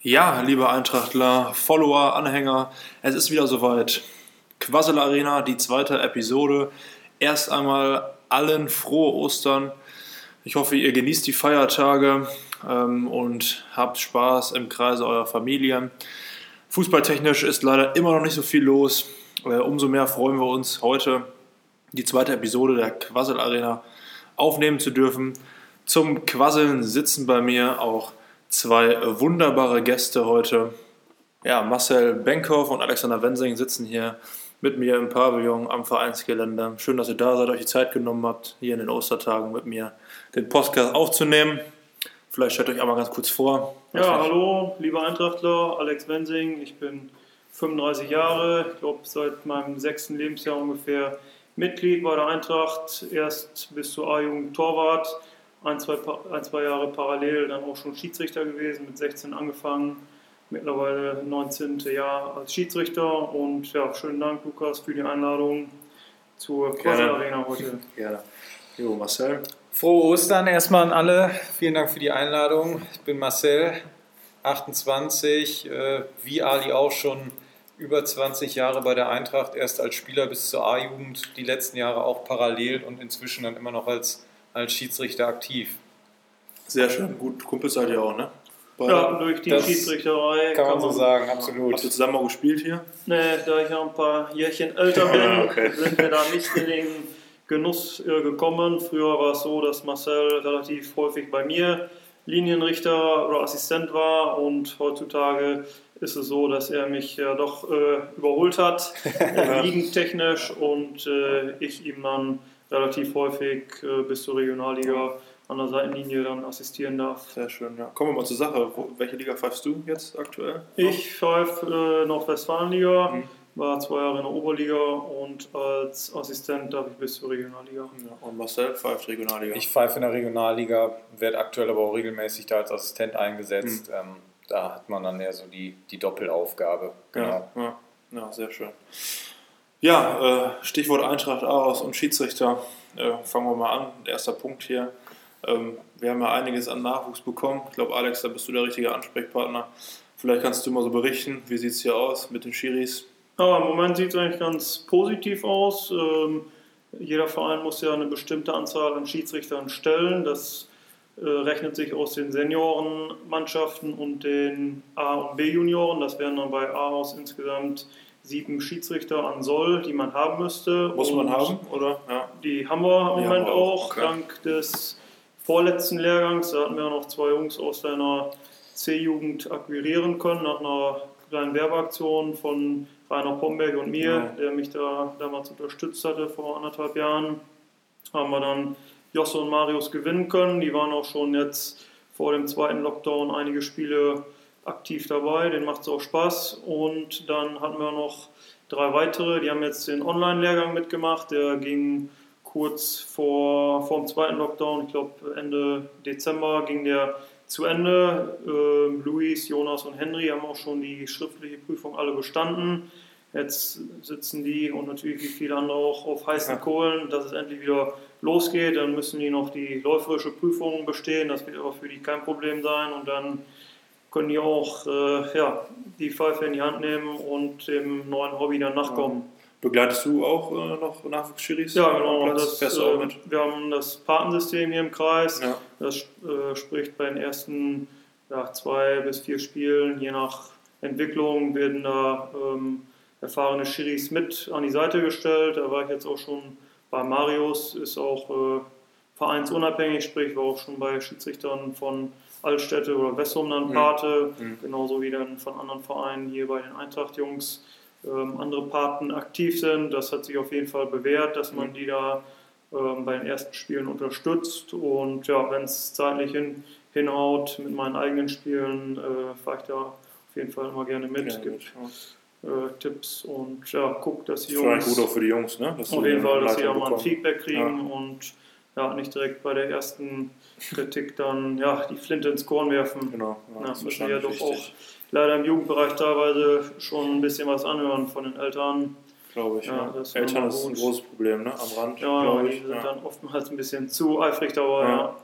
Ja, liebe Eintrachtler, Follower, Anhänger, es ist wieder soweit. Quassel Arena, die zweite Episode. Erst einmal allen frohe Ostern. Ich hoffe, ihr genießt die Feiertage ähm, und habt Spaß im Kreise eurer Familie. Fußballtechnisch ist leider immer noch nicht so viel los. Äh, umso mehr freuen wir uns, heute die zweite Episode der Quassel Arena aufnehmen zu dürfen. Zum Quasseln sitzen bei mir auch zwei wunderbare Gäste heute. Ja, Marcel Benkhoff und Alexander Wensing sitzen hier mit mir im Pavillon am Vereinsgelände. Schön, dass ihr da seid, euch die Zeit genommen habt, hier in den Ostertagen mit mir den Podcast aufzunehmen. Vielleicht stellt euch einmal ganz kurz vor. Ja, hallo, lieber Eintrachtler, Alex Wensing. Ich bin 35 Jahre, ich glaube seit meinem sechsten Lebensjahr ungefähr Mitglied bei der Eintracht. Erst bis zur A-Jugend Torwart, ein zwei, ein, zwei Jahre parallel dann auch schon Schiedsrichter gewesen, mit 16 angefangen, mittlerweile 19. Jahr als Schiedsrichter. Und ja, schönen Dank, Lukas, für die Einladung zur Quasi Arena heute. Gerne. Jo, Marcel. Frohe Ostern erstmal an alle. Vielen Dank für die Einladung. Ich bin Marcel, 28, äh, wie Ali auch schon über 20 Jahre bei der Eintracht, erst als Spieler bis zur A-Jugend, die letzten Jahre auch parallel und inzwischen dann immer noch als als Schiedsrichter aktiv. Sehr schön, gut, Kumpel seid ihr auch, ne? Bei ja, durch die Schiedsrichterei. Kann, man so sagen, absolut. Habt ihr zusammen auch gespielt hier? Ne, da ich ja ein paar Jährchen älter bin, ah, okay. sind wir da nicht in den Genuss äh, gekommen. Früher war es so, dass Marcel relativ häufig bei mir Linienrichter oder Assistent war und heutzutage ist es so, dass er mich ja doch äh, überholt hat, äh, liegentechnisch und äh, ich ihm dann relativ häufig äh, bis zur Regionalliga an der Seitenlinie dann assistieren darf. Sehr schön, ja. Kommen wir mal zur Sache. Wo, welche Liga pfeifst du jetzt aktuell? Ich pfeife äh, Nordwestfalenliga, mhm. war zwei Jahre in der Oberliga und als Assistent darf ich bis zur Regionalliga. Ja, und Marcel pfeift Regionalliga? Ich pfeife in der Regionalliga, werde aktuell aber auch regelmäßig da als Assistent eingesetzt. Mhm. Ähm, da hat man dann eher so die, die Doppelaufgabe. Genau. Ja, ja. ja sehr schön. Ja, äh, Stichwort Eintracht Aarhus und Schiedsrichter. Äh, fangen wir mal an. Erster Punkt hier. Ähm, wir haben ja einiges an Nachwuchs bekommen. Ich glaube, Alex, da bist du der richtige Ansprechpartner. Vielleicht kannst du mal so berichten, wie sieht es hier aus mit den Schiris? Ja, Im Moment sieht es eigentlich ganz positiv aus. Ähm, jeder Verein muss ja eine bestimmte Anzahl an Schiedsrichtern stellen. Das äh, rechnet sich aus den Seniorenmannschaften und den A- und B-Junioren. Das wären dann bei Aarhus insgesamt sieben Schiedsrichter an Soll, die man haben müsste. Muss man haben, oder? Ja. Die haben wir im die Moment auch, okay. dank des vorletzten Lehrgangs. Da hatten wir noch zwei Jungs aus deiner C-Jugend akquirieren können, nach einer kleinen Werbeaktion von Rainer Pomberg und mir, ja. der mich da damals unterstützt hatte vor anderthalb Jahren. Haben wir dann Josse und Marius gewinnen können. Die waren auch schon jetzt vor dem zweiten Lockdown einige Spiele aktiv dabei, denen macht es auch Spaß. Und dann hatten wir noch drei weitere, die haben jetzt den Online-Lehrgang mitgemacht, der ging kurz vor, vor dem zweiten Lockdown, ich glaube Ende Dezember ging der zu Ende. Ähm, Luis, Jonas und Henry haben auch schon die schriftliche Prüfung alle bestanden. Jetzt sitzen die und natürlich wie viele andere auch auf heißen Kohlen, dass es endlich wieder losgeht. Dann müssen die noch die läuferische Prüfung bestehen. Das wird aber für die kein Problem sein. Und dann können die auch äh, ja, die Pfeife in die Hand nehmen und dem neuen Hobby dann nachkommen. Begleitest du auch äh, noch Nachwuchsschiris? Ja, genau. Das, äh, wir haben das Patensystem hier im Kreis. Ja. Das äh, spricht bei den ersten ja, zwei bis vier Spielen, je nach Entwicklung, werden da ähm, erfahrene Schiris mit an die Seite gestellt. Da war ich jetzt auch schon bei Marius, ist auch äh, vereinsunabhängig, sprich war auch schon bei Schiedsrichtern von Altstädte oder Wessum dann Pate, mhm. mhm. genauso wie dann von anderen Vereinen hier bei den Eintracht-Jungs ähm, andere Paten aktiv sind. Das hat sich auf jeden Fall bewährt, dass man mhm. die da ähm, bei den ersten Spielen unterstützt. Und ja, wenn es zeitlich hin, hinhaut mit meinen eigenen Spielen, äh, fahre ich da auf jeden Fall immer gerne mit. Ja, gibt äh, Tipps und ja, guck, dass die Jungs. gut auch für die Jungs, ne? Dass auf jeden Fall, dass sie auch mal ein Feedback kriegen ja. und ja, nicht direkt bei der ersten Kritik dann ja, die Flinte ins Korn werfen. Genau. Ja, das müssen ja doch auch leider im Jugendbereich teilweise schon ein bisschen was anhören von den Eltern. glaube ich. Ja, ja. Eltern ist ein großes Problem, ne? Am Rand. Ja, die sind ja. dann oftmals ein bisschen zu eifrig dabei. Ja,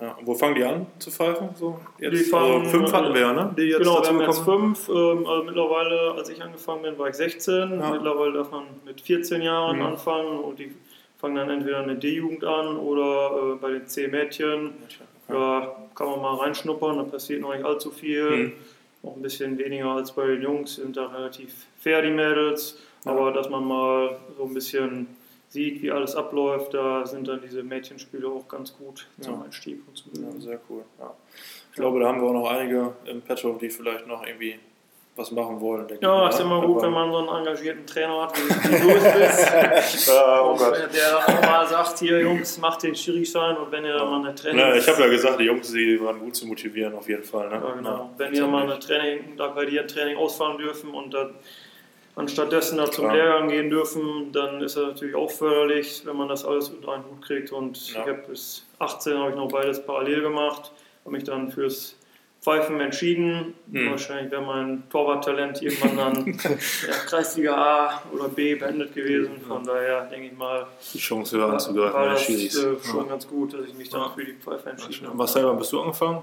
ja. Wo fangen die an zu pfeifen? So jetzt, die fangen, also fünf hatten wir ja, ne? Die jetzt genau, wir haben jetzt fünf. Ähm, also mittlerweile, als ich angefangen bin, war ich 16. Mittlerweile darf man mit 14 Jahren mhm. anfangen und die fangen dann entweder eine D-Jugend an oder äh, bei den C-Mädchen. Da kann man mal reinschnuppern, da passiert noch nicht allzu viel. Mhm. Noch ein bisschen weniger als bei den Jungs, sind da relativ fair die Mädels. Aber dass man mal so ein bisschen sieht, wie alles abläuft, da sind dann diese Mädchenspiele auch ganz gut zum ja. Einstieg und zum Ja, sehr cool. Ja. Ich glaube, da haben wir auch noch einige im Petto, die vielleicht noch irgendwie was machen wollen. ja, ist immer gut, wenn man so einen engagierten Trainer hat, wie, wie du es bist. ja, oh. Der auch mal sagt, hier Jungs, macht den Schiri-Schein und wenn ihr ja. mal eine Training... Ja, ich habe ja gesagt, die Jungs, die waren gut zu motivieren auf jeden Fall. Ne? Ja, genau. Wenn ihr mal eine Training, da bei dir ein Training ausfahren dürfen und dann anstattdessen da zum Lehrgang gehen dürfen, dann ist das natürlich auch förderlich, wenn man das alles unter einen Hut kriegt. Und ich habe bis 18 habe ich noch beides parallel gemacht, habe mich dann fürs Pfeifen entschieden. Hm. Wahrscheinlich wäre mein Torwarttalent irgendwann dann ja, Kreisliga A oder B beendet gewesen. Von ja. daher denke ich mal, die Chance höher anzugreifen. War das äh, schon ja. ganz gut, dass ich mich dann für die Pfeife entschieden habe. Was selber bist du angefangen?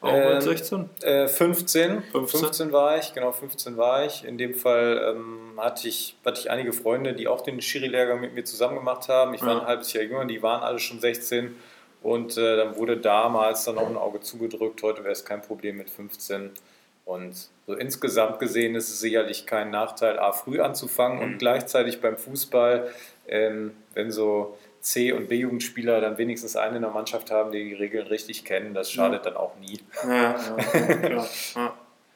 Auch ähm, mit 16? Äh, 15. 15. 15 war ich, genau 15 war ich. In dem Fall ähm, hatte, ich, hatte ich einige Freunde, die auch den Schiri-Lehrgang mit mir zusammen gemacht haben. Ich war ein halbes Jahr jünger, die waren alle schon 16 und äh, dann wurde damals dann auch ein Auge zugedrückt. Heute wäre es kein Problem mit 15. Und so insgesamt gesehen ist es sicherlich kein Nachteil, A, früh anzufangen mhm. und gleichzeitig beim Fußball, ähm, wenn so C- und B-Jugendspieler dann wenigstens einen in der Mannschaft haben, die die Regeln richtig kennen, das schadet ja. dann auch nie. Ja, ja,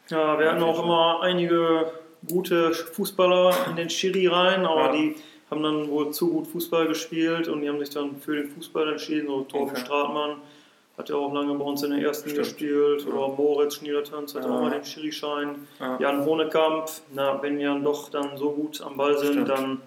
ja, wir hatten auch immer einige gute Fußballer in den Schiri rein, aber die haben dann wohl zu gut Fußball gespielt und die haben sich dann für den Fußball entschieden. So Torben okay. Stratmann hat ja auch lange bei uns in der ersten Stimmt. gespielt. Oder Moritz Schniedertanz hat ja. auch mal den Schiri-Schein. Ja. Jan Honekamp, na, wenn wir dann doch dann so gut am Ball sind, Stimmt. dann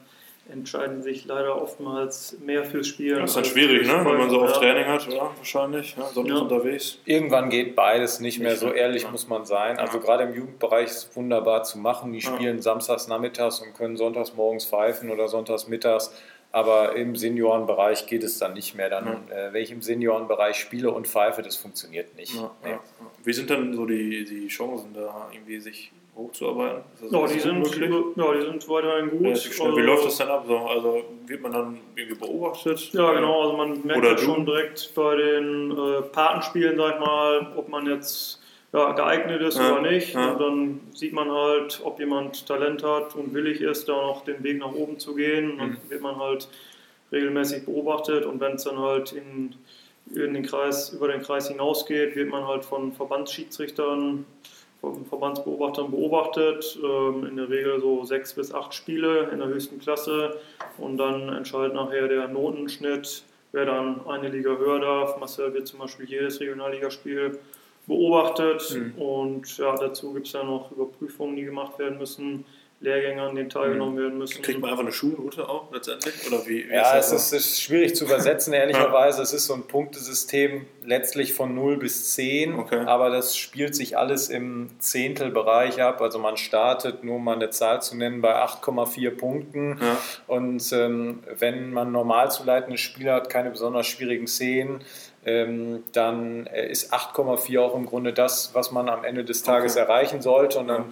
entscheiden sich leider oftmals mehr fürs Spiel. Das ist dann schwierig, ne? wenn man so oft Training hat, oder? Wahrscheinlich, ja, sonntags ja. unterwegs. Irgendwann geht beides nicht mehr, so ehrlich ja. muss man sein. Also gerade im Jugendbereich ist es wunderbar zu machen. Die spielen samstags nachmittags und können sonntags morgens pfeifen oder sonntags mittags. Aber im Seniorenbereich geht es dann nicht mehr. Dann, äh, wenn ich im Seniorenbereich spiele und pfeife, das funktioniert nicht. Nee. Wie sind dann so die, die Chancen, da irgendwie sich hochzuarbeiten? Ja, die sind, ja, die sind weiterhin gut. Ja, wie läuft das dann ab? Also wird man dann irgendwie beobachtet? Ja, genau. Also man merkt Oder schon direkt bei den äh, Patenspielen, sag ich mal, ob man jetzt ja, geeignet ist ja, oder nicht. Ja. Und dann sieht man halt, ob jemand Talent hat und willig ist, da noch den Weg nach oben zu gehen. Und dann mhm. wird man halt regelmäßig beobachtet und wenn es dann halt in, in den Kreis, über den Kreis hinausgeht, wird man halt von Verbandsschiedsrichtern von Verbandsbeobachtern beobachtet. Ähm, in der Regel so sechs bis acht Spiele in der höchsten Klasse. Und dann entscheidet nachher der Notenschnitt, wer dann eine Liga höher darf. Marcel wird zum Beispiel jedes Regionalligaspiel beobachtet. Mhm. Und ja, dazu gibt es ja noch Überprüfungen, die gemacht werden müssen. Lehrgänge, an denen teilgenommen werden müssen. Kriegt man einfach eine Schulnote auch letztendlich? Oder wie, wie ja, ist es ist, ist, schwierig zu übersetzen, ehrlicherweise. Es ist so ein Punktesystem letztlich von 0 bis 10, okay. aber das spielt sich alles im Zehntelbereich ab. Also man startet, nur mal eine Zahl zu nennen, bei 8,4 Punkten. Ja. Und ähm, wenn man normal zu leitende Spieler hat, keine besonders schwierigen Szenen, ähm, dann äh, ist 8,4 auch im Grunde das, was man am Ende des Tages okay. erreichen sollte. Und dann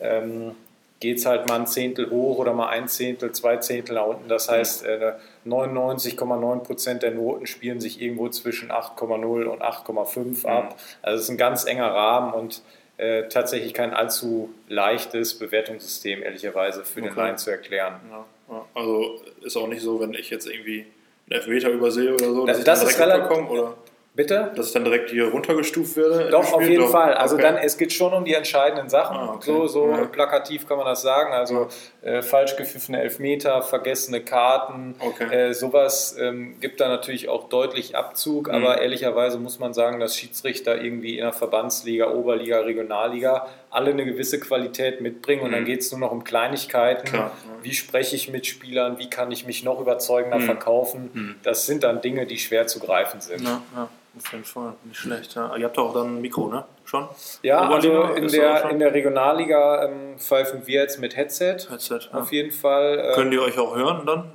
ähm, geht es halt mal ein Zehntel hoch oder mal ein Zehntel, zwei Zehntel nach unten. Das heißt, äh, 99,9 Prozent der Noten spielen sich irgendwo zwischen 8,0 und 8,5 mhm. ab. Also es ist ein ganz enger Rahmen und äh, tatsächlich kein allzu leichtes Bewertungssystem, ehrlicherweise, für okay. den Laien zu erklären. Ja, Also ist auch nicht so, wenn ich jetzt irgendwie einen Elfmeter übersehe oder so, dass das, ich das ist relativ, oder? Bitte? Dass ich dann direkt hier runtergestuft werde? Doch, auf jeden Doch. Fall. Also okay. dann, es geht schon um die entscheidenden Sachen. Ah, okay. So, so ja. plakativ kann man das sagen. Also äh, falsch gepfiffene Elfmeter, vergessene Karten, okay. äh, sowas ähm, gibt da natürlich auch deutlich Abzug. Mhm. Aber ehrlicherweise muss man sagen, dass Schiedsrichter irgendwie in der Verbandsliga, Oberliga, Regionalliga alle eine gewisse Qualität mitbringen. Und mhm. dann geht es nur noch um Kleinigkeiten. Klar, ja. Wie spreche ich mit Spielern? Wie kann ich mich noch überzeugender mhm. verkaufen? Mhm. Das sind dann Dinge, die schwer zu greifen sind. Ja, ja. Auf jeden Fall, nicht schlecht. Ja. Ihr habt auch dann ein Mikro, ne? Schon? Ja, also in der, in der Regionalliga ähm, pfeifen wir jetzt mit Headset. Headset, ja. Auf jeden Fall. Ähm, Können die euch auch hören dann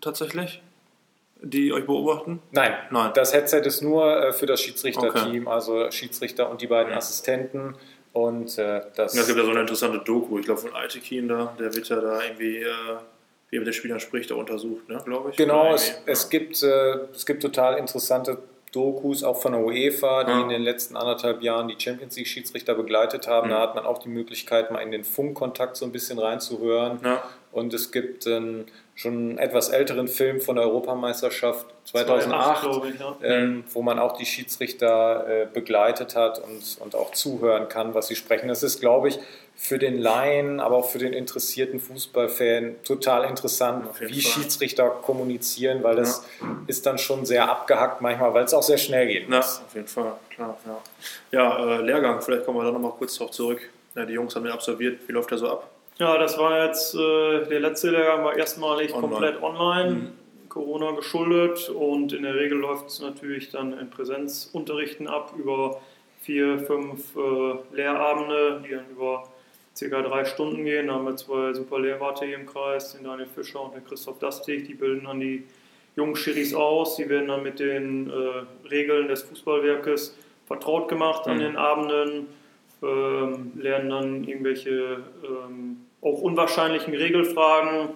tatsächlich? Die euch beobachten? Nein, Nein. Das Headset ist nur äh, für das Schiedsrichterteam, okay. also Schiedsrichter und die beiden ja. Assistenten. Und äh, das. Ja, es gibt ja so eine interessante Doku, ich glaube von Altekin da, der wird ja da irgendwie. Äh, wie er mit den Spielern spricht, da untersucht, ne, glaube ich. Genau, es, ja. es, gibt, äh, es gibt total interessante Dokus, auch von der UEFA, die ja. in den letzten anderthalb Jahren die Champions League Schiedsrichter begleitet haben. Mhm. Da hat man auch die Möglichkeit, mal in den Funkkontakt so ein bisschen reinzuhören. Ja. Und es gibt einen schon etwas älteren Film von der Europameisterschaft 2008, 2008 ich, ja. ähm, wo man auch die Schiedsrichter äh, begleitet hat und, und auch zuhören kann, was sie sprechen. Das ist, glaube ich, für den Laien, aber auch für den interessierten Fußballfan total interessant, wie Fall. Schiedsrichter kommunizieren, weil das ja. ist dann schon sehr abgehackt manchmal, weil es auch sehr schnell geht. Ja, auf jeden Fall, klar. Ja, ja äh, Lehrgang, vielleicht kommen wir da nochmal kurz darauf zurück. Ja, die Jungs haben den absolviert. Wie läuft der so ab? Ja, das war jetzt, äh, der letzte Lehrgang war erstmalig online. komplett online. Mhm. Corona geschuldet und in der Regel läuft es natürlich dann in Präsenzunterrichten ab über vier, fünf äh, Lehrabende, die dann über circa drei Stunden gehen. Da haben wir zwei super Lehrwarte hier im Kreis, den Daniel Fischer und den Christoph Dastig. Die bilden dann die jungen Schiris aus. Die werden dann mit den äh, Regeln des Fußballwerkes vertraut gemacht mhm. an den Abenden, ähm, lernen dann irgendwelche ähm, auch unwahrscheinlichen Regelfragen,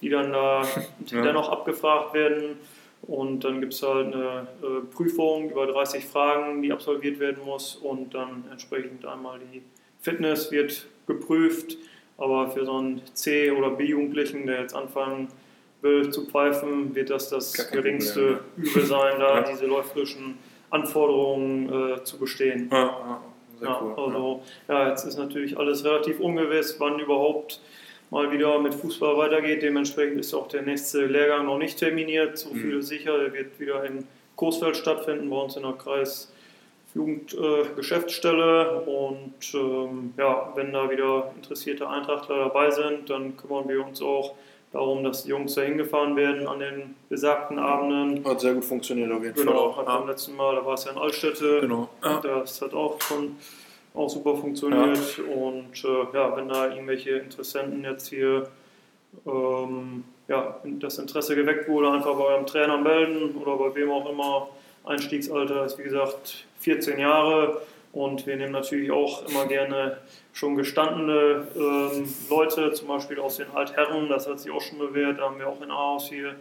die dann da ja. dennoch abgefragt werden. Und dann gibt es halt eine äh, Prüfung über 30 Fragen, die absolviert werden muss und dann entsprechend einmal die Fitness wird geprüft, aber für so einen C- oder B-Jugendlichen, der jetzt anfangen will zu pfeifen, wird das das geringste Problem, Übel sein, da ja. diese läuferischen Anforderungen äh, zu bestehen. Ja, ja, cool. Also, ja, jetzt ist natürlich alles relativ ungewiss, wann überhaupt mal wieder mit Fußball weitergeht. Dementsprechend ist auch der nächste Lehrgang noch nicht terminiert. So viel mhm. sicher, der wird wieder in Coesfeld stattfinden, bei uns in der Kreis Jugendgeschäftsstelle äh, und ähm, ja, wenn da wieder interessierte Eintrachtler dabei sind, dann kümmern wir uns auch darum, dass die Jungs da hingefahren werden an den besagten Abenden. Hat sehr gut funktioniert auf jeden genau, Fall. Genau, hat ja. beim letzten Mal, da war es ja in Altstädte, genau. Ja. das hat auch schon auch super funktioniert ja. und äh, ja, wenn da irgendwelche Interessenten jetzt hier ähm, ja, das Interesse geweckt wurde, einfach bei eurem Trainer melden oder bei wem auch immer. Einstiegsalter ist wie gesagt 14 Jahre und wir nehmen natürlich auch immer gerne schon gestandene ähm, Leute, zum Beispiel aus den Altherren, das hat sich auch schon bewährt. Da haben wir auch in Aarhus hier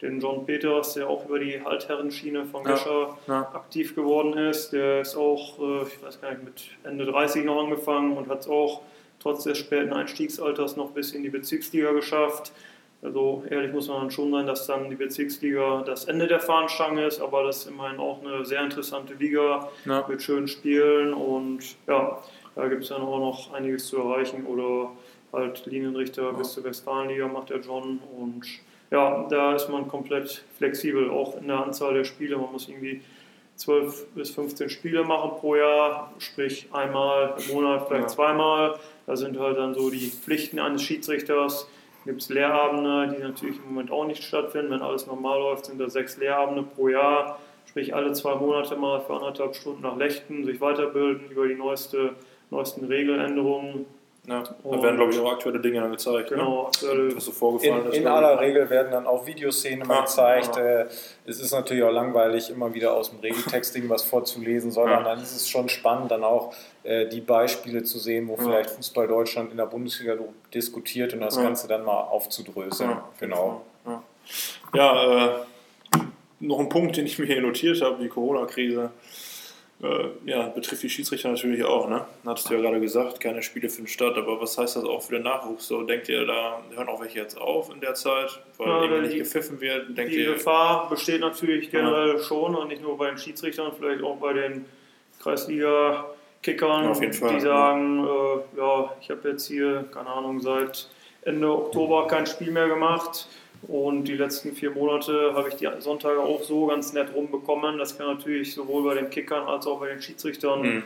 den John Peters, der auch über die Altherrenschiene von Gescher ja, ja. aktiv geworden ist. Der ist auch, äh, ich weiß gar nicht, mit Ende 30 noch angefangen und hat es auch trotz des späten Einstiegsalters noch bis in die Bezirksliga geschafft. Also ehrlich muss man dann schon sein, dass dann die Bezirksliga das Ende der Fahnenstange ist, aber das ist immerhin auch eine sehr interessante Liga ja. mit schönen Spielen und ja, da gibt es dann auch noch einiges zu erreichen oder halt Linienrichter ja. bis zur Westfalenliga macht der John und ja, da ist man komplett flexibel, auch in der Anzahl der Spiele. Man muss irgendwie 12 bis 15 Spiele machen pro Jahr, sprich einmal im Monat, vielleicht ja. zweimal. Da sind halt dann so die Pflichten eines Schiedsrichters gibt es Lehrabende, die natürlich im Moment auch nicht stattfinden. Wenn alles normal läuft, sind da sechs Lehrabende pro Jahr, sprich alle zwei Monate mal für anderthalb Stunden nach Lechten, sich weiterbilden über die neueste, neuesten Regeländerungen. Ja, da werden, glaube ich, auch aktuelle Dinge dann gezeigt. Ne? Genau, aktuelle. Was so vorgefallen in, ist. In aller Regel werden dann auch Videoszenen mal gezeigt. Ja. Äh, es ist natürlich auch langweilig, immer wieder aus dem Regeltexting was vorzulesen, sondern ja. dann ist es schon spannend, dann auch äh, die Beispiele zu sehen, wo vielleicht Fußball Deutschland in der Bundesliga diskutiert und das Ganze dann mal aufzudröseln. Genau. Ja, äh, noch ein Punkt, den ich mir hier notiert habe, die Corona-Krise ja, betrifft die Schiedsrichter natürlich auch, ne? Hattest du ja gerade gesagt, keine Spiele finden statt, aber was heißt das auch für den Nachwuchs? So, denkt ihr, da hören auch welche jetzt auf in der Zeit, weil ja, eben nicht gepfiffen wird? Denkt die ihr, Gefahr besteht natürlich generell ja. schon und nicht nur bei den Schiedsrichtern, vielleicht auch bei den Kreisliga-Kickern, die sagen, äh, ja, ich habe jetzt hier, keine Ahnung, seit Ende Oktober kein Spiel mehr gemacht und die letzten vier Monate habe ich die Sonntage auch so ganz nett rumbekommen. Das kann natürlich sowohl bei den Kickern als auch bei den Schiedsrichtern mhm.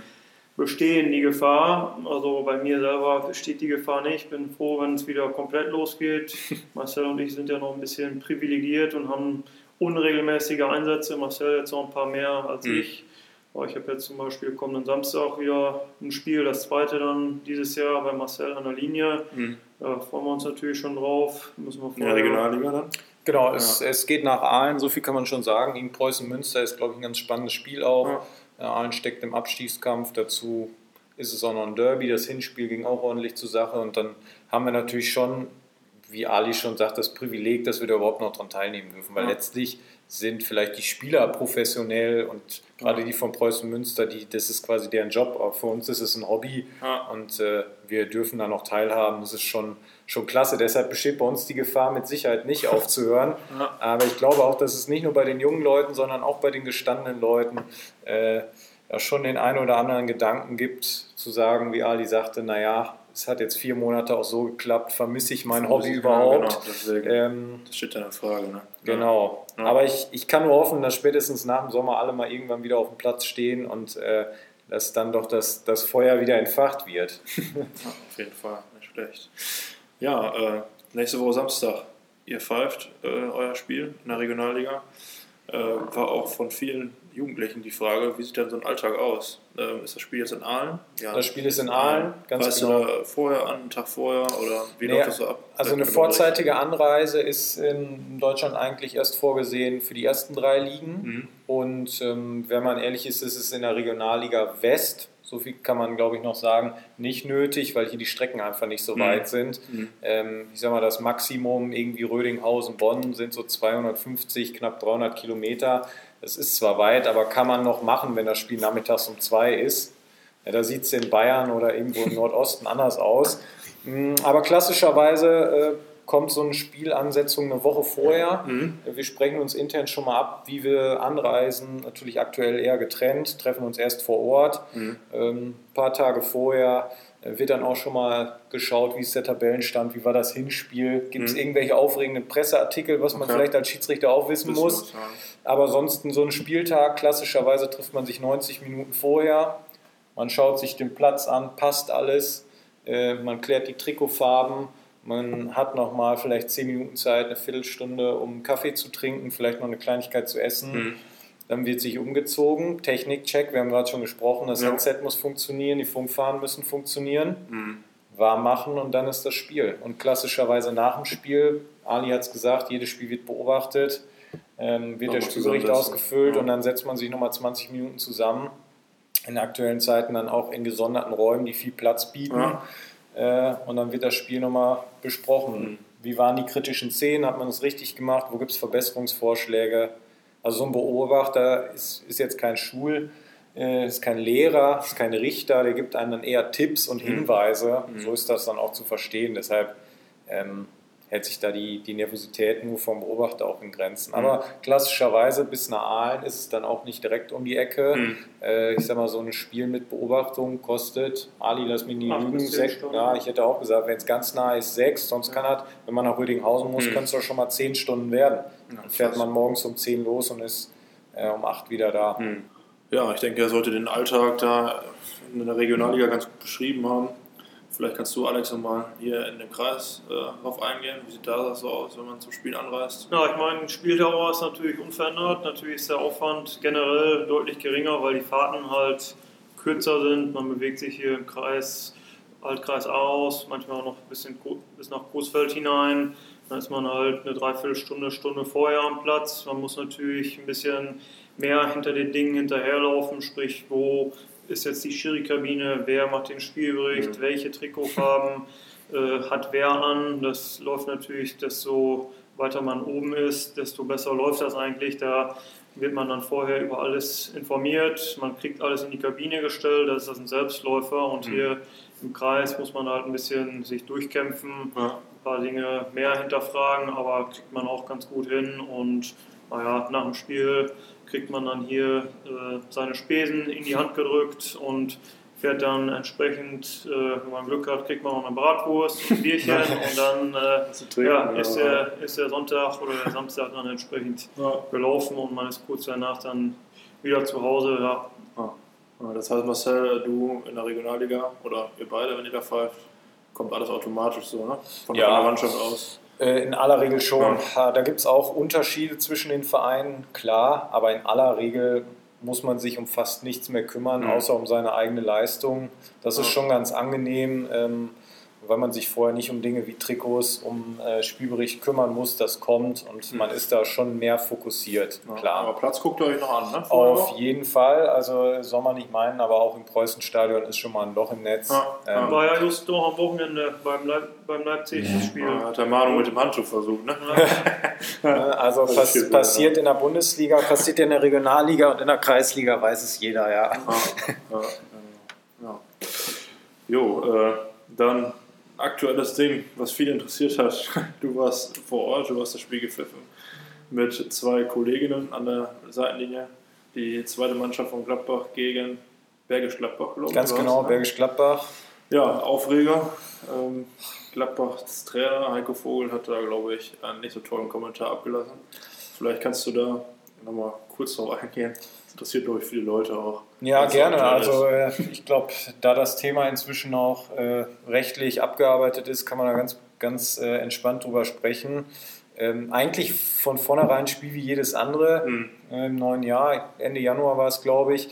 bestehen, die Gefahr. Also bei mir selber besteht die Gefahr nicht. Ich bin froh, wenn es wieder komplett losgeht. Marcel und ich sind ja noch ein bisschen privilegiert und haben unregelmäßige Einsätze. Marcel jetzt noch ein paar mehr als mhm. ich. Ich habe jetzt zum Beispiel kommenden Samstag wieder ein Spiel, das zweite dann dieses Jahr bei Marcel an der Linie. Mhm. Da freuen wir uns natürlich schon drauf. Müssen wir ja, Regionalliga dann? Genau, ja. es, es, geht nach Aalen, so viel kann man schon sagen. Gegen Preußen-Münster ist, glaube ich, ein ganz spannendes Spiel auch. Ja. Aalen steckt im Abstiegskampf. Dazu ist es auch noch ein Derby. Das Hinspiel ging auch ordentlich zur Sache. Und dann haben wir natürlich schon, wie Ali schon sagt, das Privileg, dass wir da überhaupt noch dran teilnehmen dürfen. Weil ja. letztlich sind vielleicht die Spieler professionell und gerade die von Preußen Münster, die, das ist quasi deren Job. Aber für uns ist es ein Hobby ja. und äh, wir dürfen da noch teilhaben. Das ist schon, schon klasse. Deshalb besteht bei uns die Gefahr mit Sicherheit nicht aufzuhören. Ja. Aber ich glaube auch, dass es nicht nur bei den jungen Leuten, sondern auch bei den gestandenen Leuten äh, ja schon den einen oder anderen Gedanken gibt, zu sagen, wie Ali sagte, naja, es hat jetzt vier Monate auch so geklappt, vermisse ich mein Hobby überhaupt? Genau, ähm, das steht ja in Frage. Ne? Genau. Ja. Aber ich, ich kann nur hoffen, dass spätestens nach dem Sommer alle mal irgendwann wieder auf dem Platz stehen und äh, dass dann doch das, das Feuer wieder entfacht wird. ja, auf jeden Fall, nicht schlecht. Ja, äh, nächste Woche Samstag. Ihr pfeift äh, euer Spiel in der Regionalliga. Äh, war auch von vielen Jugendlichen die Frage, wie sieht denn so ein Alltag aus? Ähm, ist das Spiel jetzt in Aalen? Ja. Das Spiel ist in Aalen, ganz weißt genau. du vorher an, einen Tag vorher oder wie nee, läuft das so ab? Also eine vorzeitige Anreise ist in Deutschland eigentlich erst vorgesehen für die ersten drei Ligen. Mhm. Und ähm, wenn man ehrlich ist, ist es in der Regionalliga West so viel kann man, glaube ich, noch sagen, nicht nötig, weil hier die Strecken einfach nicht so mhm. weit sind. Mhm. Ähm, ich sage mal, das Maximum irgendwie Rödinghausen-Bonn sind so 250, knapp 300 Kilometer. Das ist zwar weit, aber kann man noch machen, wenn das Spiel nachmittags um zwei ist. Ja, da sieht es in Bayern oder irgendwo im Nordosten anders aus. Mm, aber klassischerweise äh, kommt so eine Spielansetzung eine Woche vorher. Mhm. Wir sprechen uns intern schon mal ab, wie wir anreisen. Natürlich aktuell eher getrennt, treffen uns erst vor Ort. Mhm. Ähm, ein paar Tage vorher äh, wird dann auch schon mal geschaut, wie ist der Tabellenstand, wie war das Hinspiel, gibt es mhm. irgendwelche aufregenden Presseartikel, was man okay. vielleicht als Schiedsrichter auch wissen Wissen muss. Aber ansonsten so ein Spieltag, klassischerweise trifft man sich 90 Minuten vorher, man schaut sich den Platz an, passt alles, äh, man klärt die Trikotfarben, man hat noch mal vielleicht 10 Minuten Zeit, eine Viertelstunde, um Kaffee zu trinken, vielleicht noch eine Kleinigkeit zu essen. Mhm. Dann wird sich umgezogen, Technikcheck, wir haben gerade schon gesprochen, das ja. Headset muss funktionieren, die Funkfahnen müssen funktionieren, mhm. warm machen und dann ist das Spiel. Und klassischerweise nach dem Spiel, Ali hat es gesagt, jedes Spiel wird beobachtet, ähm, wird der Spielbericht ausgefüllt ja. und dann setzt man sich nochmal 20 Minuten zusammen. In aktuellen Zeiten dann auch in gesonderten Räumen, die viel Platz bieten. Ja. Äh, und dann wird das Spiel nochmal besprochen. Mhm. Wie waren die kritischen Szenen? Hat man es richtig gemacht? Wo gibt es Verbesserungsvorschläge? Also so ein Beobachter ist, ist jetzt kein Schul, äh, ist kein Lehrer, ist kein Richter, der gibt einem dann eher Tipps und mhm. Hinweise. Mhm. So ist das dann auch zu verstehen. Deshalb ähm, hält sich da die, die Nervosität nur vom Beobachter auch in Grenzen. Mhm. Aber klassischerweise bis nach Aalen ist es dann auch nicht direkt um die Ecke. Mhm. Äh, ich sag mal, so ein Spiel mit Beobachtung kostet, Ali, lass mich nie lügen, sechs, ja, ich hätte auch gesagt, wenn es ganz nah ist, sechs, sonst kann halt, wenn man nach Rödinghausen muss, mhm. können es doch schon mal zehn Stunden werden. Dann fährt man morgens um zehn los und ist äh, um acht wieder da. Mhm. Ja, ich denke, er sollte den Alltag da in der Regionalliga ganz gut beschrieben haben. Vielleicht kannst du, Alex, nochmal hier in dem Kreis äh, drauf eingehen. Wie sieht da so aus, wenn man zum Spiel anreist? Ja, ich meine, Spieldauer ist natürlich unverändert. Natürlich ist der Aufwand generell deutlich geringer, weil die Fahrten halt kürzer sind. Man bewegt sich hier im Kreis, Altkreis aus, manchmal auch noch ein bisschen bis nach Großfeld hinein. Dann ist man halt eine Dreiviertelstunde, Stunde vorher am Platz. Man muss natürlich ein bisschen mehr hinter den Dingen hinterherlaufen, sprich, wo ist jetzt die Schiri-Kabine, wer macht den Spielbericht, mhm. welche Trikotfarben äh, hat wer an. Das läuft natürlich, desto weiter man oben ist, desto besser läuft das eigentlich. Da wird man dann vorher über alles informiert, man kriegt alles in die Kabine gestellt, das ist das ein Selbstläufer und mhm. hier im Kreis muss man halt ein bisschen sich durchkämpfen, ja. ein paar Dinge mehr hinterfragen, aber kriegt man auch ganz gut hin und naja, nach dem Spiel kriegt man dann hier äh, seine Spesen in die Hand gedrückt und fährt dann entsprechend, äh, wenn man Glück hat, kriegt man noch eine Bratwurst, ein Bierchen und dann äh, ja, ist, der, ist der Sonntag oder der Samstag dann entsprechend ja. gelaufen und man ist kurz danach dann wieder zu Hause. Ja. Ah. Das heißt, Marcel, du in der Regionalliga oder ihr beide, wenn ihr da pfeift, kommt alles automatisch so, ne? Von ja. der Mannschaft aus. Äh, in aller Regel schon. Ja. Da gibt es auch Unterschiede zwischen den Vereinen, klar, aber in aller Regel muss man sich um fast nichts mehr kümmern, mhm. außer um seine eigene Leistung. Das ist schon ganz angenehm. Ähm, weil man sich vorher nicht um Dinge wie Trikots, um äh, Spielbericht kümmern muss, das kommt und mhm. man ist da schon mehr fokussiert, ja, klar. Aber Platz guckt ihr euch noch an, ne? Auf noch? jeden Fall, also soll man nicht meinen, aber auch im Preußenstadion ist schon mal ein Loch im Netz. Ja, ähm, war ja just noch am Wochenende beim, Leip beim Leipzig-Spiel. Ja, hat der Manu mit dem Handtuch versucht, ne? also pass passiert in der Bundesliga, passiert in der Regionalliga und in der Kreisliga weiß es jeder, ja. ja, ja. Jo, äh, dann aktuelles Ding, was viele interessiert hat. Du warst vor Ort, du hast das Spiel gepfiffen mit zwei Kolleginnen an der Seitenlinie. Die zweite Mannschaft von Gladbach gegen Bergisch Gladbach, glaube ich. Ganz genau, ne? Bergisch Gladbach. Ja, Aufreger. Ähm, Gladbachs Trainer Heiko Vogel hat da, glaube ich, einen nicht so tollen Kommentar abgelassen. Vielleicht kannst du da nochmal kurz drauf eingehen interessiert, glaube ich, viele Leute auch. Ja, gerne. Also äh, ich glaube, da das Thema inzwischen auch äh, rechtlich abgearbeitet ist, kann man da ganz, ganz äh, entspannt drüber sprechen. Ähm, eigentlich von vornherein ein Spiel wie jedes andere mhm. im neuen Jahr. Ende Januar war es, glaube ich,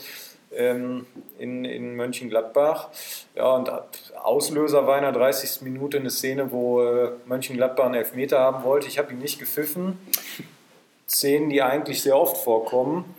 ähm, in, in Mönchengladbach. Ja, und Auslöser war in der 30. Minute eine Szene, wo äh, Mönchengladbach einen Elfmeter haben wollte. Ich habe ihn nicht gepfiffen. Szenen, die eigentlich sehr oft vorkommen.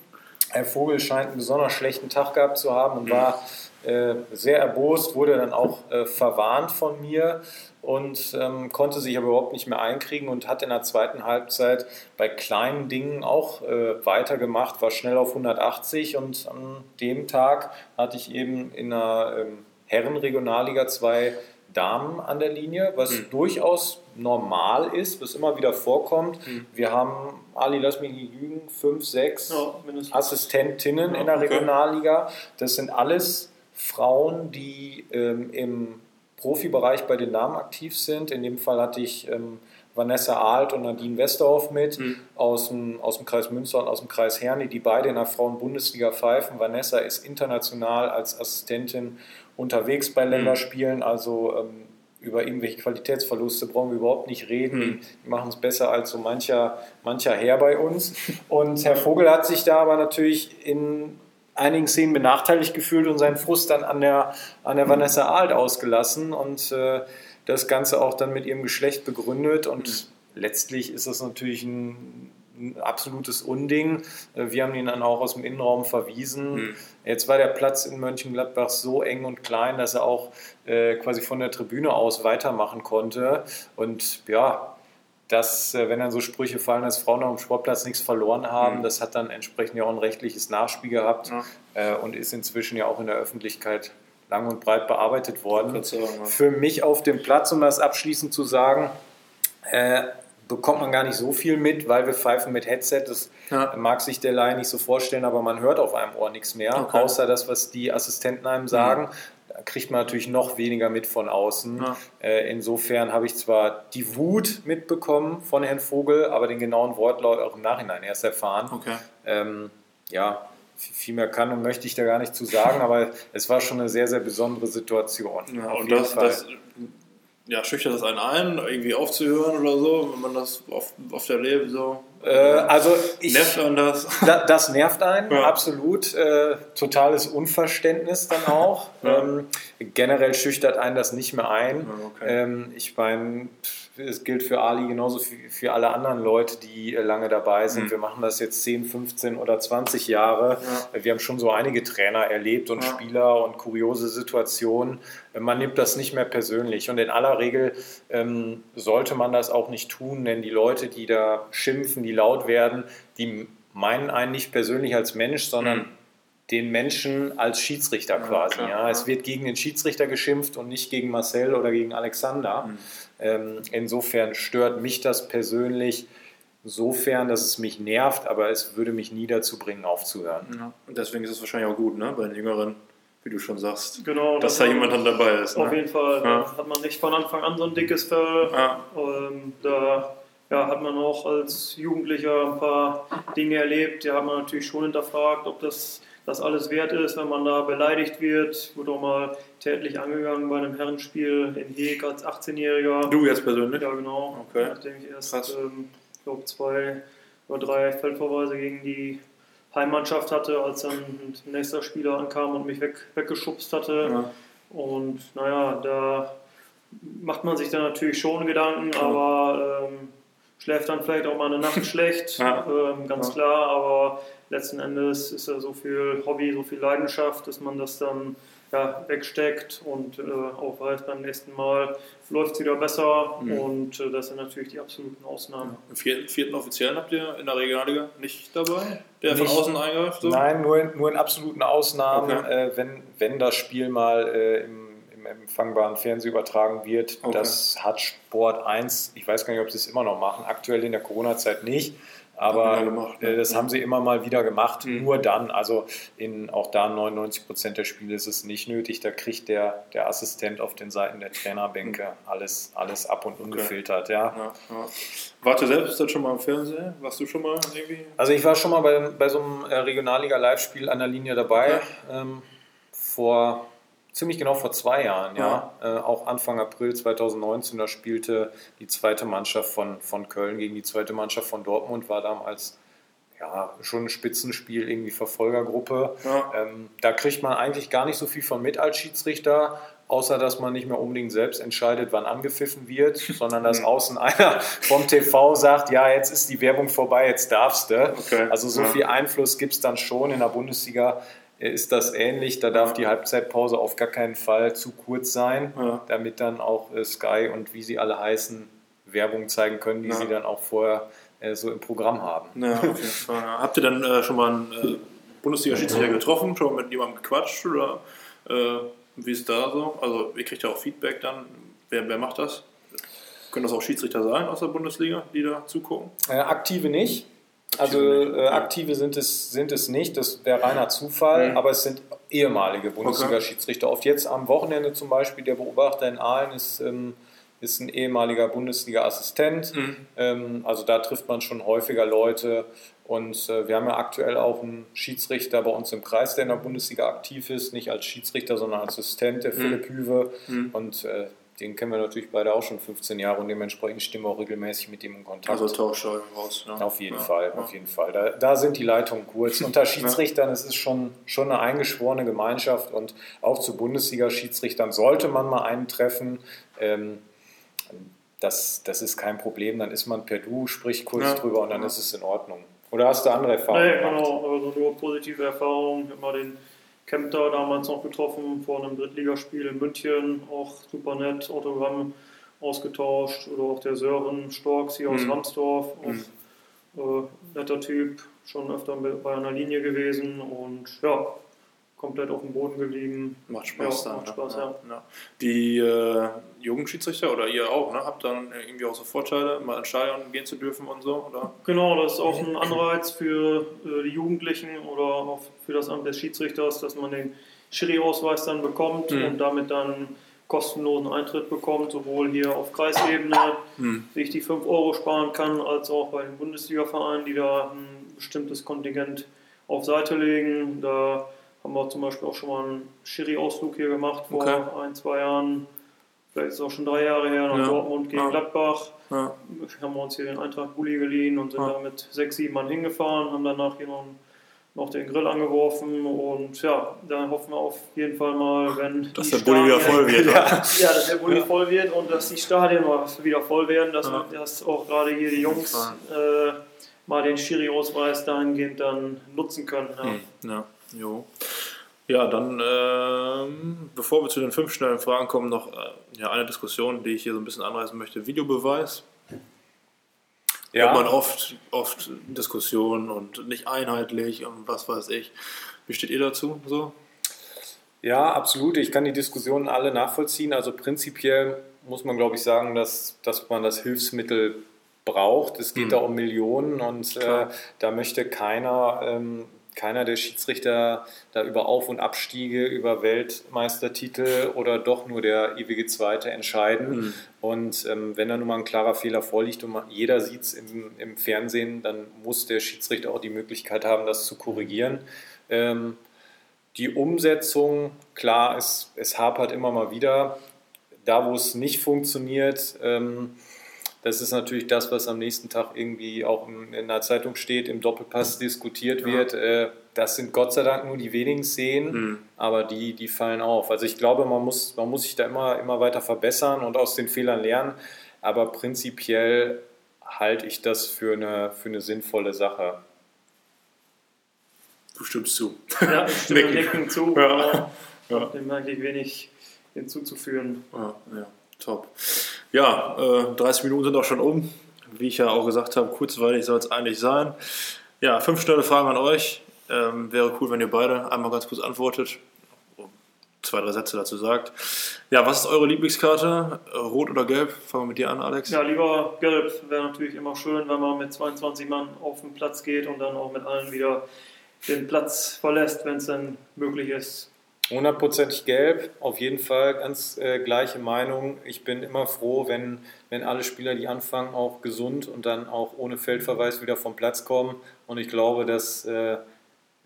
Herr Vogel scheint einen besonders schlechten Tag gehabt zu haben und war äh, sehr erbost, wurde dann auch äh, verwarnt von mir und ähm, konnte sich aber überhaupt nicht mehr einkriegen und hat in der zweiten Halbzeit bei kleinen Dingen auch äh, weitergemacht, war schnell auf 180 und an dem Tag hatte ich eben in der ähm, Herrenregionalliga zwei Damen an der Linie, was mhm. durchaus normal ist, was immer wieder vorkommt. Mhm. Wir haben, Ali, lass mich nicht lügen, fünf, sechs ja, Assistentinnen ja, in der Regionalliga. Das sind alles Frauen, die ähm, im Profibereich bei den Damen aktiv sind. In dem Fall hatte ich ähm, Vanessa Alt und Nadine Westerhoff mit mhm. aus, dem, aus dem Kreis Münster und aus dem Kreis Herne, die beide in der Frauen-Bundesliga pfeifen. Vanessa ist international als Assistentin unterwegs bei Länderspielen, also ähm, über irgendwelche Qualitätsverluste brauchen wir überhaupt nicht reden. Mhm. Die machen es besser als so mancher, mancher Herr bei uns. Und Herr Vogel hat sich da aber natürlich in einigen Szenen benachteiligt gefühlt und seinen Frust dann an der, an der Vanessa Alt ausgelassen und äh, das Ganze auch dann mit ihrem Geschlecht begründet. Und mhm. letztlich ist das natürlich ein ein absolutes Unding. Äh, wir haben ihn dann auch aus dem Innenraum verwiesen. Mhm. Jetzt war der Platz in Mönchengladbach so eng und klein, dass er auch äh, quasi von der Tribüne aus weitermachen konnte. Und ja, dass, äh, wenn dann so Sprüche fallen, dass Frauen auf dem Sportplatz nichts verloren haben, mhm. das hat dann entsprechend ja auch ein rechtliches Nachspiel gehabt ja. äh, und ist inzwischen ja auch in der Öffentlichkeit lang und breit bearbeitet worden. Sagen, ja. Für mich auf dem Platz, um das abschließend zu sagen, äh, bekommt man gar nicht so viel mit, weil wir pfeifen mit Headset. Das ja. mag sich der Laie nicht so vorstellen, aber man hört auf einem Ohr nichts mehr, okay. außer das, was die Assistenten einem sagen. Mhm. Da kriegt man natürlich noch weniger mit von außen. Ja. Äh, insofern habe ich zwar die Wut mitbekommen von Herrn Vogel, aber den genauen Wortlaut auch im Nachhinein erst erfahren. Okay. Ähm, ja, viel mehr kann und möchte ich da gar nicht zu sagen, aber es war schon eine sehr, sehr besondere Situation. Ja, und das, das, ja, schüchtert das einen ein, irgendwie aufzuhören oder so, wenn man das auf, auf der Leben so. Äh, also ich, nervt einen das? Da, das nervt einen, ja. absolut. Äh, totales Unverständnis dann auch. Ja. Ähm, generell schüchtert einen das nicht mehr ein. Okay. Ähm, ich meine, es gilt für Ali genauso wie für alle anderen Leute, die äh, lange dabei sind. Mhm. Wir machen das jetzt 10, 15 oder 20 Jahre. Ja. Wir haben schon so einige Trainer erlebt und ja. Spieler und kuriose Situationen. Man nimmt das nicht mehr persönlich. Und in aller Regel ähm, sollte man das auch nicht tun, denn die Leute, die da schimpfen, die laut werden, die meinen einen nicht persönlich als Mensch, sondern mhm den Menschen als Schiedsrichter quasi. Ja, ja, Es wird gegen den Schiedsrichter geschimpft und nicht gegen Marcel oder gegen Alexander. Mhm. Ähm, insofern stört mich das persönlich sofern, dass es mich nervt, aber es würde mich nie dazu bringen, aufzuhören. Ja. Und deswegen ist es wahrscheinlich auch gut, ne? bei den Jüngeren, wie du schon sagst, genau, dass da jemand dann dabei ist. Ne? Auf jeden Fall. Ja. hat man nicht von Anfang an so ein dickes Fell. Ja. Ähm, da ja, hat man auch als Jugendlicher ein paar Dinge erlebt. Da hat man natürlich schon hinterfragt, ob das das alles wert ist, wenn man da beleidigt wird. Wurde auch mal tätlich angegangen bei einem Herrenspiel in Heg als 18-Jähriger. Du jetzt persönlich? Ja, genau. Okay. Nachdem ich erst, ähm, ich glaube, zwei oder drei Feldverweise gegen die Heimmannschaft hatte, als dann ein nächster Spieler ankam und mich weg, weggeschubst hatte. Ja. Und naja, da macht man sich dann natürlich schon Gedanken, ja. aber ähm, schläft dann vielleicht auch mal eine Nacht schlecht, ja. ähm, ganz klar. Aber letzten Endes ist ja so viel Hobby, so viel Leidenschaft, dass man das dann ja, wegsteckt und äh, auch weiß, beim nächsten Mal läuft es wieder besser mhm. und äh, das sind natürlich die absoluten Ausnahmen. Im vierten, vierten Offiziellen habt ihr in der Regionalliga nicht dabei, der nicht, von außen eingreift? So? Nein, nur in, nur in absoluten Ausnahmen, okay. äh, wenn, wenn das Spiel mal äh, im, im empfangbaren Fernsehen übertragen wird. Okay. Das hat Sport 1, ich weiß gar nicht, ob sie es immer noch machen, aktuell in der Corona-Zeit nicht aber gemacht, ne? Äh, das haben sie immer mal wieder gemacht, mhm. nur dann. Also in auch da 99 Prozent der Spiele ist es nicht nötig. Da kriegt der, der Assistent auf den Seiten der Trainerbänke mhm. alles, alles ab und ungefiltert. Ja. Ja, ja. Warst du selbst dann schon mal im Fernsehen? Warst du schon mal irgendwie? Also ich war schon mal bei, bei so einem äh, Regionalliga-Live-Spiel an der Linie dabei. Ähm, vor ziemlich genau vor zwei Jahren, ja. ja. Äh, auch Anfang April 2019, da spielte die zweite Mannschaft von, von Köln gegen die zweite Mannschaft von Dortmund, war damals ja, schon ein Spitzenspiel, irgendwie Verfolgergruppe. Ja. Ähm, da kriegt man eigentlich gar nicht so viel von mit als Schiedsrichter, außer dass man nicht mehr unbedingt selbst entscheidet, wann angepfiffen wird, sondern dass mhm. außen einer vom TV sagt, ja, jetzt ist die Werbung vorbei, jetzt darfst du. Okay. Also so ja. viel Einfluss gibt es dann schon in der Bundesliga ist das ähnlich. Da darf die Halbzeitpause auf gar keinen Fall zu kurz sein, ja. damit dann auch äh, Sky und wie sie alle heißen Werbung zeigen können, die ja. sie dann auch vorher äh, so im Programm haben. Ja, auf jeden Fall. Habt ihr dann äh, schon mal einen äh, Bundesliga-Schiedsrichter getroffen, schon mal mit jemandem gequatscht oder äh, wie ist da so? Also ihr kriegt ja auch Feedback dann. Wer, wer macht das? Können das auch Schiedsrichter sein aus der Bundesliga, die da zugucken? Äh, aktive nicht. Also äh, aktive sind es, sind es nicht, das wäre reiner Zufall, mhm. aber es sind ehemalige Bundesliga-Schiedsrichter. Oft jetzt am Wochenende zum Beispiel, der Beobachter in Aalen ist, ähm, ist ein ehemaliger Bundesliga-Assistent. Mhm. Ähm, also da trifft man schon häufiger Leute. Und äh, wir haben ja aktuell auch einen Schiedsrichter bei uns im Kreis, der in der Bundesliga aktiv ist, nicht als Schiedsrichter, sondern als Assistent, der mhm. Philipp Hüwe. Mhm. Und äh, den kennen wir natürlich beide auch schon 15 Jahre und dementsprechend stehen wir auch regelmäßig mit ihm in Kontakt. Also Tauschschau raus. Ja. Auf jeden ja, Fall, ja. auf jeden Fall. Da, da, sind die Leitungen kurz. Unter Schiedsrichtern es ist schon, schon eine eingeschworene Gemeinschaft und auch zu Bundesliga-Schiedsrichtern sollte man mal einen treffen. Ähm, das, das ist kein Problem, dann ist man per Du, spricht kurz drüber und dann ist es in Ordnung. Oder hast du andere Erfahrungen? Nee, genau, also nur positive Erfahrungen. Immer den Kempter damals noch getroffen vor einem Drittligaspiel in München, auch super nett, Autogramm ausgetauscht. Oder auch der Sören Storks hier aus mhm. Ramsdorf, auch mhm. äh, netter Typ, schon öfter bei einer Linie gewesen und ja, komplett auf dem Boden geblieben. Macht Spaß ja, dann. Macht Spaß, ja. ja. Die äh, Jugendschiedsrichter oder ihr auch, ne, habt dann irgendwie auch so Vorteile, mal ins Stadion gehen zu dürfen und so, oder? Genau, das ist auch ein Anreiz für äh, die Jugendlichen oder auch für das Amt des Schiedsrichters, dass man den Schiri-Ausweis dann bekommt mhm. und damit dann kostenlosen Eintritt bekommt, sowohl hier auf Kreisebene, mhm. sich die 5 Euro sparen kann, als auch bei den Bundesliga-Vereinen, die da ein bestimmtes Kontingent auf Seite legen. Da haben wir zum Beispiel auch schon mal einen Schiri-Ausflug hier gemacht vor okay. ein, zwei Jahren. Vielleicht ist es auch schon drei Jahre her nach ja. Dortmund gegen ja. Gladbach. Ja. Haben wir uns hier den Eintracht Bulli geliehen und sind ja. da mit sechs, sieben Mann hingefahren, haben danach hier noch, noch den Grill angeworfen und ja, da hoffen wir auf jeden Fall mal, wenn. Dass der Bulli wieder voll wird. ja, ja, dass der Bulli voll wird und dass die Stadien wieder voll werden, dass, dass auch gerade hier die Jungs äh, mal den Schiri-Ausweis dahingehend dann nutzen können. Ja. Ja. Jo. Ja, dann, ähm, bevor wir zu den fünf schnellen Fragen kommen, noch äh, ja, eine Diskussion, die ich hier so ein bisschen anreißen möchte. Videobeweis. Ja. Hört man oft, oft Diskussionen und nicht einheitlich und was weiß ich. Wie steht ihr dazu? So? Ja, absolut. Ich kann die Diskussionen alle nachvollziehen. Also prinzipiell muss man, glaube ich, sagen, dass, dass man das Hilfsmittel braucht. Es geht mhm. da um Millionen und äh, da möchte keiner ähm, keiner der Schiedsrichter da über Auf- und Abstiege, über Weltmeistertitel oder doch nur der ewige Zweite entscheiden. Mhm. Und ähm, wenn da nun mal ein klarer Fehler vorliegt und man, jeder sieht es im, im, Fernsehen, dann muss der Schiedsrichter auch die Möglichkeit haben, das zu korrigieren. Ähm, die Umsetzung, klar, es, es hapert immer mal wieder. Da, wo es nicht funktioniert, ähm, das ist natürlich das, was am nächsten Tag irgendwie auch in, in der Zeitung steht, im Doppelpass diskutiert wird. Äh, das sind Gott sei Dank nur die wenigen Szenen, mhm. aber die, die fallen auf. Also ich glaube, man muss, man muss sich da immer, immer weiter verbessern und aus den Fehlern lernen. Aber prinzipiell halte ich das für eine, für eine sinnvolle Sache. Du stimmst zu. Ja, ich stimme Nicken zu. Ja. Ja. Dem eigentlich wenig hinzuzufügen. Ja, ja, top. Ja, äh, 30 Minuten sind auch schon um. Wie ich ja auch gesagt habe, kurzweilig soll es eigentlich sein. Ja, fünf schnelle Fragen an euch. Ähm, wäre cool, wenn ihr beide einmal ganz kurz antwortet. Zwei, drei Sätze dazu sagt. Ja, was ist eure Lieblingskarte? Rot oder gelb? Fangen wir mit dir an, Alex. Ja, lieber gelb. Wäre natürlich immer schön, wenn man mit 22 Mann auf den Platz geht und dann auch mit allen wieder den Platz verlässt, wenn es dann möglich ist. Hundertprozentig gelb, auf jeden Fall ganz äh, gleiche Meinung. Ich bin immer froh, wenn, wenn alle Spieler, die anfangen, auch gesund und dann auch ohne Feldverweis wieder vom Platz kommen. Und ich glaube, dass, äh,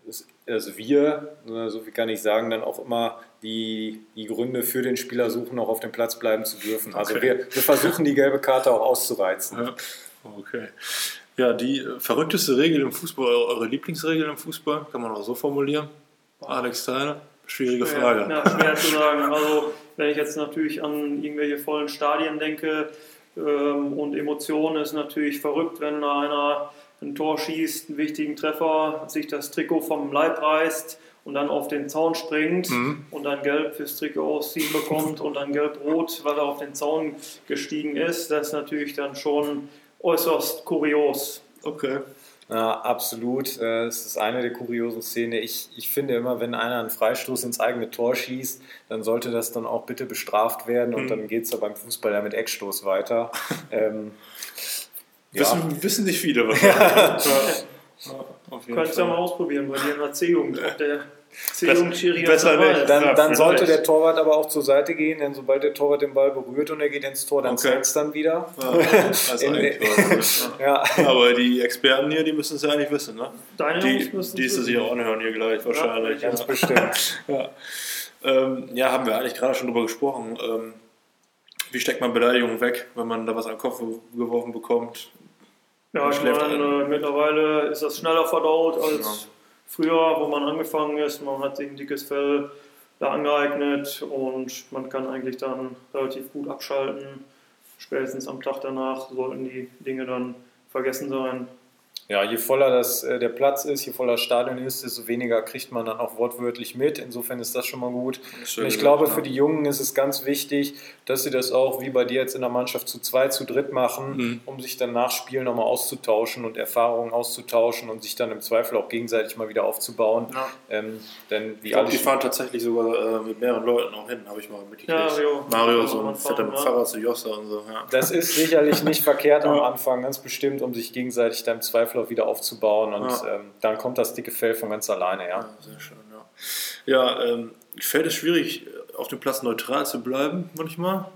dass wir, so viel kann ich sagen, dann auch immer die, die Gründe für den Spieler suchen, auch auf dem Platz bleiben zu dürfen. Also okay. wir, wir versuchen die gelbe Karte auch auszureizen. Ja. Okay. Ja, die verrückteste Regel im Fußball, eure Lieblingsregel im Fußball, kann man auch so formulieren. Alex Steiner. Schwierige Frage. Ja, schwer zu sagen. Also, wenn ich jetzt natürlich an irgendwelche vollen Stadien denke ähm, und Emotionen, ist natürlich verrückt, wenn einer ein Tor schießt, einen wichtigen Treffer, sich das Trikot vom Leib reißt und dann auf den Zaun springt mhm. und dann gelb fürs Trikot ausziehen bekommt und dann gelb-rot, weil er auf den Zaun gestiegen ist. Das ist natürlich dann schon äußerst kurios. Okay. Ja, absolut. Äh, das ist eine der kuriosen Szenen. Ich, ich finde immer, wenn einer einen Freistoß ins eigene Tor schießt, dann sollte das dann auch bitte bestraft werden und mhm. dann geht es ja beim Fußball ja mit Eckstoß weiter. ähm, ja. wissen, wissen nicht viele wahrscheinlich. ja. Ja, Könntest du ja mal ausprobieren bei dir in der C-Jugend. Der Besser nicht. Dann, dann sollte der Torwart aber auch zur Seite gehen, denn sobald der Torwart den Ball berührt und er geht ins Tor, dann okay. zeigt es dann wieder. Ja, in, ja. Aber die Experten hier, die müssen es ja eigentlich wissen, ne? Deine die, müssen die sie sich auch anhören hier gleich wahrscheinlich. Ja, ganz bestimmt. ja. Ähm, ja, haben wir eigentlich gerade schon drüber gesprochen. Ähm, wie steckt man Beleidigungen weg, wenn man da was an den Kopf geworfen bekommt? Ja, ich meine, äh, mittlerweile ist das schneller verdaut als früher, wo man angefangen ist. Man hat sich ein dickes Fell da angeeignet und man kann eigentlich dann relativ gut abschalten. Spätestens am Tag danach sollten die Dinge dann vergessen sein. Ja, je voller das, äh, der Platz ist, je voller das Stadion ist, desto weniger kriegt man dann auch wortwörtlich mit. Insofern ist das schon mal gut. Und ich glaube, für die Jungen ist es ganz wichtig, dass sie das auch wie bei dir jetzt in der Mannschaft zu zwei, zu dritt machen, mhm. um sich dann nach Spielen nochmal auszutauschen und Erfahrungen auszutauschen und sich dann im Zweifel auch gegenseitig mal wieder aufzubauen. Ja. Ähm, denn wie ich glaube, die fahren tatsächlich sogar äh, mit mehreren Leuten auch hin, habe ich mal mitgekriegt. Ja, Mario, Mario so ein fetter mit Fahrrad zu Jossa und so. Ja. Das ist sicherlich nicht verkehrt am Anfang, ganz bestimmt, um sich gegenseitig dann im Zweifel auch wieder aufzubauen und ja. ähm, dann kommt das dicke Fell von ganz alleine, ja. ja sehr schön, ja. Ja, ähm, fällt es schwierig, auf dem Platz neutral zu bleiben manchmal?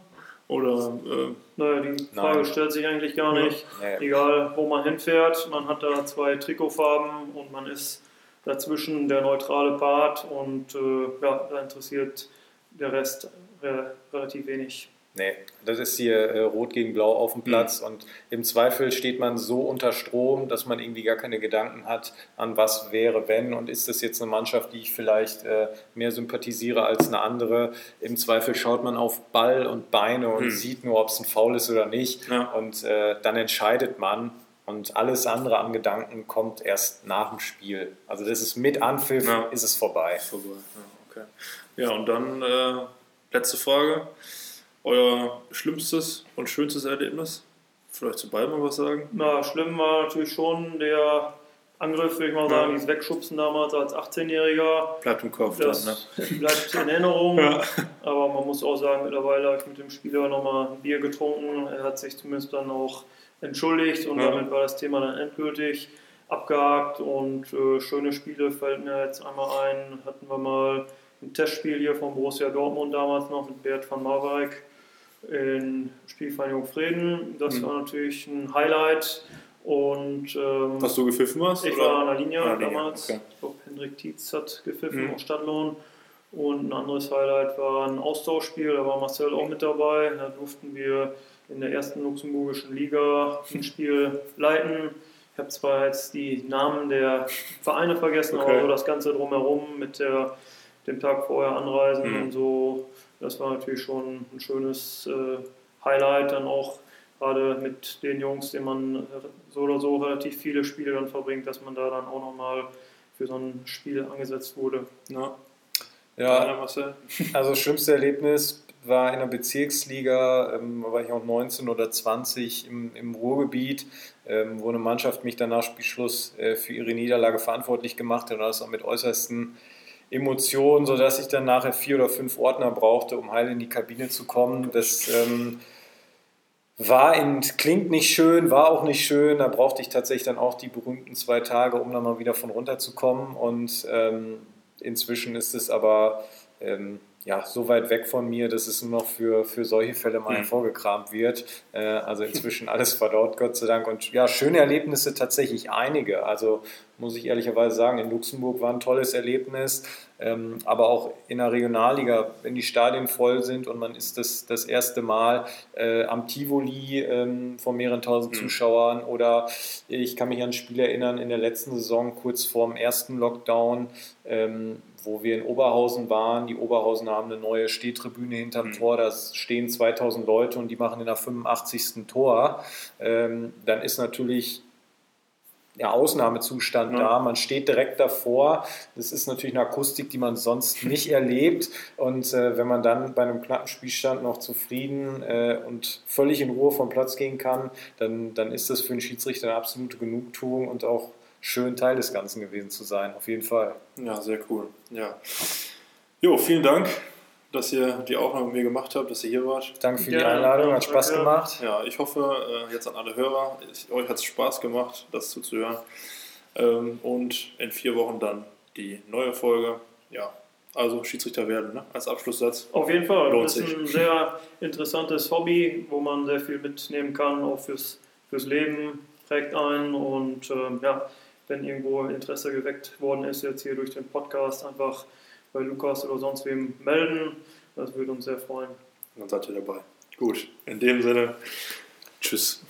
Oder, äh, naja, die Frage Nein. stellt sich eigentlich gar nicht. Ja. Egal, wo man hinfährt, man hat da zwei Trikotfarben und man ist dazwischen der neutrale Part und äh, ja, da interessiert der Rest re relativ wenig. Nee, das ist hier äh, Rot gegen Blau auf dem. Platz mhm. und im Zweifel steht man so unter Strom, dass man irgendwie gar keine Gedanken hat, an was wäre, wenn und ist das jetzt eine Mannschaft, die ich vielleicht äh, mehr sympathisiere als eine andere. Im Zweifel schaut man auf Ball und Beine und mhm. sieht nur, ob es ein Foul ist oder nicht ja. und äh, dann entscheidet man und alles andere an Gedanken kommt erst nach dem Spiel. Also das ist mit Anpfiff, ja. ist es vorbei. vorbei. Ja, okay. ja und dann äh, letzte Frage euer schlimmstes und schönstes Erlebnis? Vielleicht zu beiden mal was sagen? Na, schlimm war natürlich schon der Angriff, würde ich mal sagen, ja. dieses Wegschubsen damals als 18-Jähriger. Bleibt im Kopf das dann, ne? Bleibt in Erinnerung. ja. Aber man muss auch sagen, mittlerweile habe ich mit dem Spieler nochmal ein Bier getrunken. Er hat sich zumindest dann auch entschuldigt und ja. damit war das Thema dann endgültig abgehakt. Und äh, schöne Spiele fällt mir jetzt einmal ein. Hatten wir mal ein Testspiel hier von Borussia Dortmund damals noch mit Bert van Marwijk in Spielvereinigung Frieden. Das mhm. war natürlich ein Highlight. Und, ähm, Hast du gepfiffen was? Ich oder? war an der Linie ah, damals. Okay. Ich glaube, Hendrik Tietz hat gepfiffen mhm. aus Stadtlohn. Und ein anderes Highlight war ein Austauschspiel, da war Marcel auch mit dabei. Da durften wir in der ersten luxemburgischen Liga ein Spiel leiten. Ich habe zwar jetzt die Namen der Vereine vergessen, okay. aber so das Ganze drumherum mit der, dem Tag vorher anreisen mhm. und so, das war natürlich schon ein schönes äh, Highlight. Dann auch gerade mit den Jungs, denen man so oder so relativ viele Spiele dann verbringt, dass man da dann auch nochmal für so ein Spiel angesetzt wurde. Ja, ja also das schlimmste Erlebnis war in der Bezirksliga, ähm, war ich auch 19 oder 20 im, im Ruhrgebiet, ähm, wo eine Mannschaft mich dann nach Spielschluss äh, für ihre Niederlage verantwortlich gemacht hat und das auch mit äußersten Emotionen, sodass ich dann nachher vier oder fünf Ordner brauchte, um heil in die Kabine zu kommen. Das ähm, war in, klingt nicht schön, war auch nicht schön. Da brauchte ich tatsächlich dann auch die berühmten zwei Tage, um dann mal wieder von runterzukommen. Und ähm, inzwischen ist es aber ähm, ja, so weit weg von mir, dass es nur noch für, für solche Fälle mal mhm. hervorgekramt wird. Äh, also inzwischen alles verdaut, Gott sei Dank. Und ja, schöne Erlebnisse tatsächlich einige. Also muss ich ehrlicherweise sagen, in Luxemburg war ein tolles Erlebnis. Ähm, aber auch in der Regionalliga, wenn die Stadien voll sind und man ist das, das erste Mal äh, am Tivoli ähm, von mehreren tausend mhm. Zuschauern oder ich kann mich an ein Spiel erinnern in der letzten Saison, kurz vorm ersten Lockdown, ähm, wo wir in Oberhausen waren. Die Oberhausen haben eine neue Stehtribüne hinterm mhm. Tor, da stehen 2000 Leute und die machen in der 85. Tor. Ähm, dann ist natürlich ja, Ausnahmezustand ja. da. Man steht direkt davor. Das ist natürlich eine Akustik, die man sonst nicht erlebt. Und äh, wenn man dann bei einem knappen Spielstand noch zufrieden äh, und völlig in Ruhe vom Platz gehen kann, dann, dann ist das für einen Schiedsrichter eine absolute Genugtuung und auch schön Teil des Ganzen gewesen zu sein, auf jeden Fall. Ja, sehr cool. Ja. Jo, vielen Dank, dass ihr die Aufnahme mit mir gemacht habt, dass ihr hier wart. Danke für ja, die Einladung, hat Spaß ja. gemacht. Ja, ich hoffe, äh, jetzt an alle Hörer, euch hat es Spaß gemacht, das zuzuhören. Ähm, und in vier Wochen dann die neue Folge. Ja, also Schiedsrichter werden, ne? als Abschlusssatz. Auf jeden Fall. Lohnt das ist sich. ein sehr interessantes Hobby, wo man sehr viel mitnehmen kann, auch fürs, fürs Leben, prägt ein und ähm, ja, wenn irgendwo Interesse geweckt worden ist, jetzt hier durch den Podcast, einfach bei Lukas oder sonst wem melden. Das würde uns sehr freuen. Dann seid ihr dabei. Gut, in dem Sinne, tschüss.